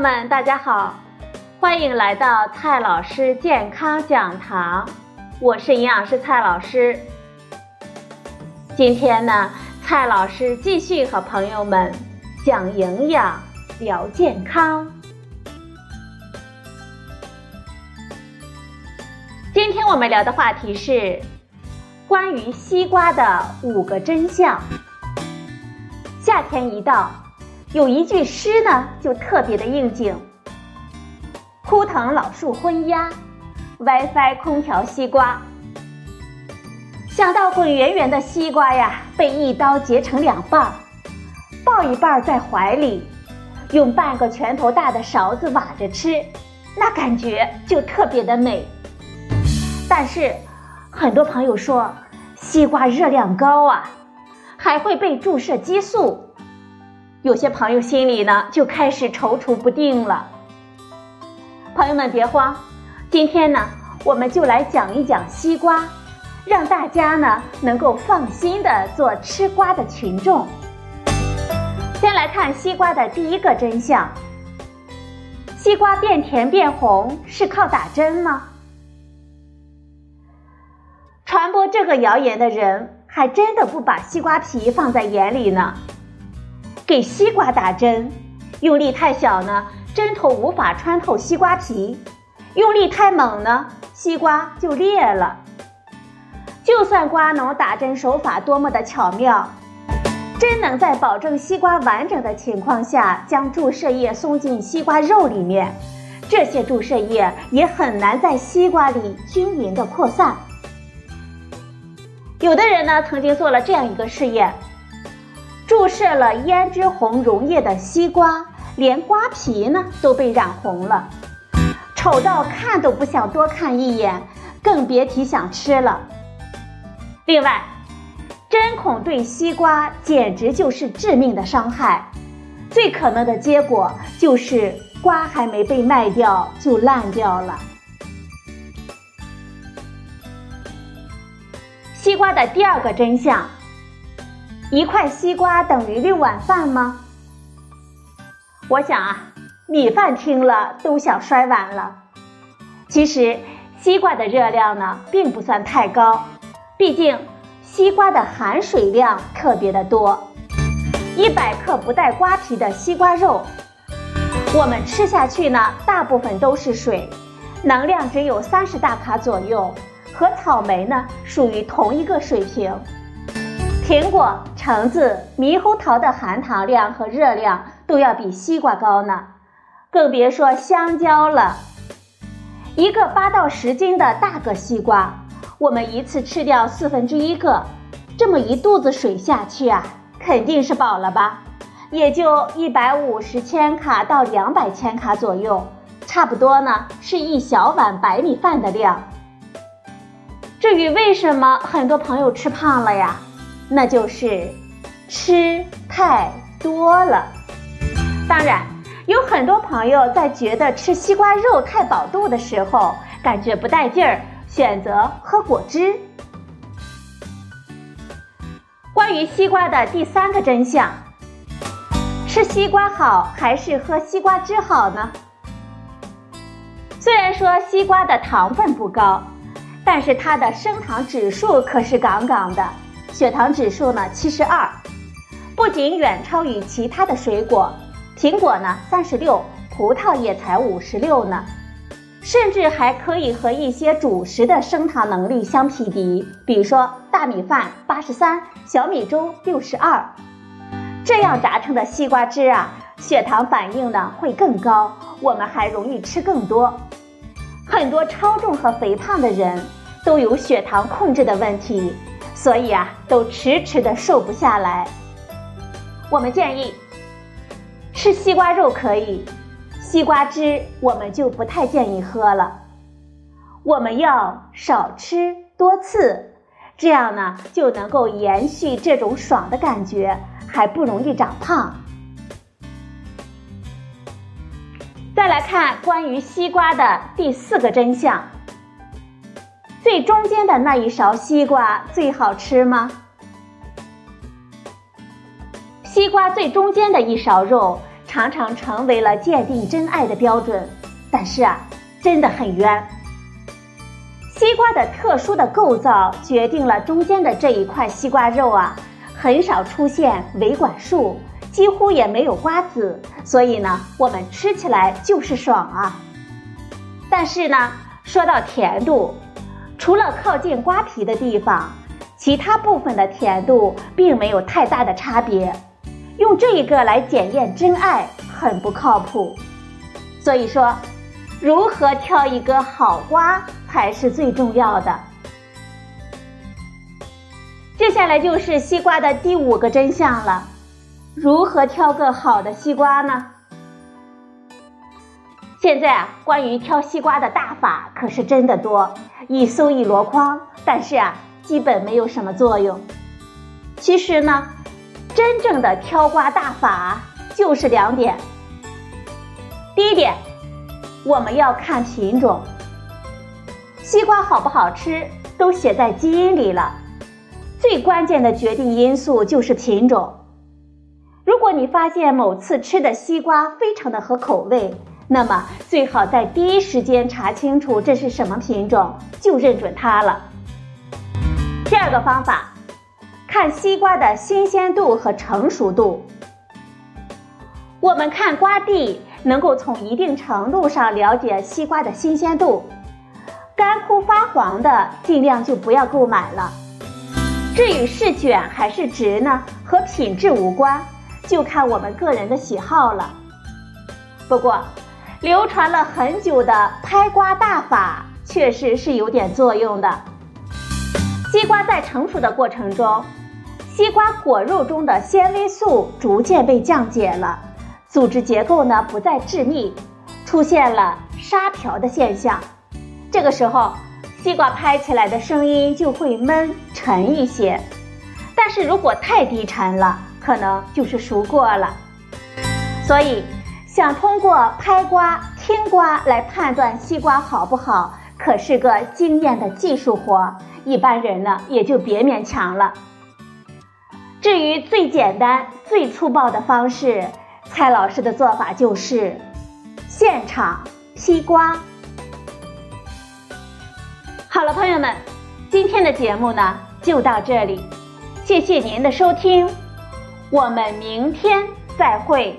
友们，大家好，欢迎来到蔡老师健康讲堂，我是营养师蔡老师。今天呢，蔡老师继续和朋友们讲营养、聊健康。今天我们聊的话题是关于西瓜的五个真相。夏天一到。有一句诗呢，就特别的应景：“枯藤老树昏鸦，WiFi 空调西瓜。”想到滚圆圆的西瓜呀，被一刀截成两半，抱一半在怀里，用半个拳头大的勺子挖着吃，那感觉就特别的美。但是，很多朋友说，西瓜热量高啊，还会被注射激素。有些朋友心里呢就开始踌躇不定了。朋友们别慌，今天呢我们就来讲一讲西瓜，让大家呢能够放心的做吃瓜的群众。先来看西瓜的第一个真相：西瓜变甜变红是靠打针吗？传播这个谣言的人还真的不把西瓜皮放在眼里呢。给西瓜打针，用力太小呢，针头无法穿透西瓜皮；用力太猛呢，西瓜就裂了。就算瓜农打针手法多么的巧妙，真能在保证西瓜完整的情况下将注射液送进西瓜肉里面，这些注射液也很难在西瓜里均匀的扩散。有的人呢，曾经做了这样一个试验。注射了胭脂红溶液的西瓜，连瓜皮呢都被染红了，丑到看都不想多看一眼，更别提想吃了。另外，针孔对西瓜简直就是致命的伤害，最可能的结果就是瓜还没被卖掉就烂掉了。西瓜的第二个真相。一块西瓜等于六碗饭吗？我想啊，米饭听了都想摔碗了。其实，西瓜的热量呢，并不算太高，毕竟西瓜的含水量特别的多。一百克不带瓜皮的西瓜肉，我们吃下去呢，大部分都是水，能量只有三十大卡左右，和草莓呢属于同一个水平。苹果、橙子、猕猴桃的含糖量和热量都要比西瓜高呢，更别说香蕉了。一个八到十斤的大个西瓜，我们一次吃掉四分之一个，这么一肚子水下去啊，肯定是饱了吧？也就一百五十千卡到两百千卡左右，差不多呢，是一小碗白米饭的量。至于为什么很多朋友吃胖了呀？那就是吃太多了。当然，有很多朋友在觉得吃西瓜肉太饱肚的时候，感觉不带劲儿，选择喝果汁。关于西瓜的第三个真相：吃西瓜好还是喝西瓜汁好呢？虽然说西瓜的糖分不高，但是它的升糖指数可是杠杠的。血糖指数呢，七十二，不仅远超于其他的水果，苹果呢三十六，葡萄也才五十六呢，甚至还可以和一些主食的升糖能力相匹敌，比如说大米饭八十三，小米粥六十二，这样榨成的西瓜汁啊，血糖反应呢会更高，我们还容易吃更多，很多超重和肥胖的人都有血糖控制的问题。所以啊，都迟迟的瘦不下来。我们建议吃西瓜肉可以，西瓜汁我们就不太建议喝了。我们要少吃多次，这样呢就能够延续这种爽的感觉，还不容易长胖。再来看关于西瓜的第四个真相。最中间的那一勺西瓜最好吃吗？西瓜最中间的一勺肉常常成为了鉴定真爱的标准，但是啊，真的很冤。西瓜的特殊的构造决定了中间的这一块西瓜肉啊，很少出现维管束，几乎也没有瓜子，所以呢，我们吃起来就是爽啊。但是呢，说到甜度，除了靠近瓜皮的地方，其他部分的甜度并没有太大的差别。用这一个来检验真爱很不靠谱。所以说，如何挑一个好瓜？才是最重要的。接下来就是西瓜的第五个真相了，如何挑个好的西瓜呢？现在啊，关于挑西瓜的大法可是真的多，一搜一箩筐，但是啊，基本没有什么作用。其实呢，真正的挑瓜大法就是两点。第一点，我们要看品种。西瓜好不好吃，都写在基因里了。最关键的决定因素就是品种。如果你发现某次吃的西瓜非常的合口味，那么最好在第一时间查清楚这是什么品种，就认准它了。第二个方法，看西瓜的新鲜度和成熟度。我们看瓜蒂，能够从一定程度上了解西瓜的新鲜度。干枯发黄的，尽量就不要购买了。至于是卷还是直呢，和品质无关，就看我们个人的喜好了。不过，流传了很久的拍瓜大法确实是有点作用的。西瓜在成熟的过程中，西瓜果肉中的纤维素逐渐被降解了，组织结构呢不再致密，出现了沙瓢的现象。这个时候，西瓜拍起来的声音就会闷沉一些，但是如果太低沉了，可能就是熟过了。所以，想通过拍瓜、听瓜来判断西瓜好不好，可是个经验的技术活，一般人呢也就别勉强了。至于最简单、最粗暴的方式，蔡老师的做法就是现场劈瓜。好了，朋友们，今天的节目呢就到这里，谢谢您的收听，我们明天再会。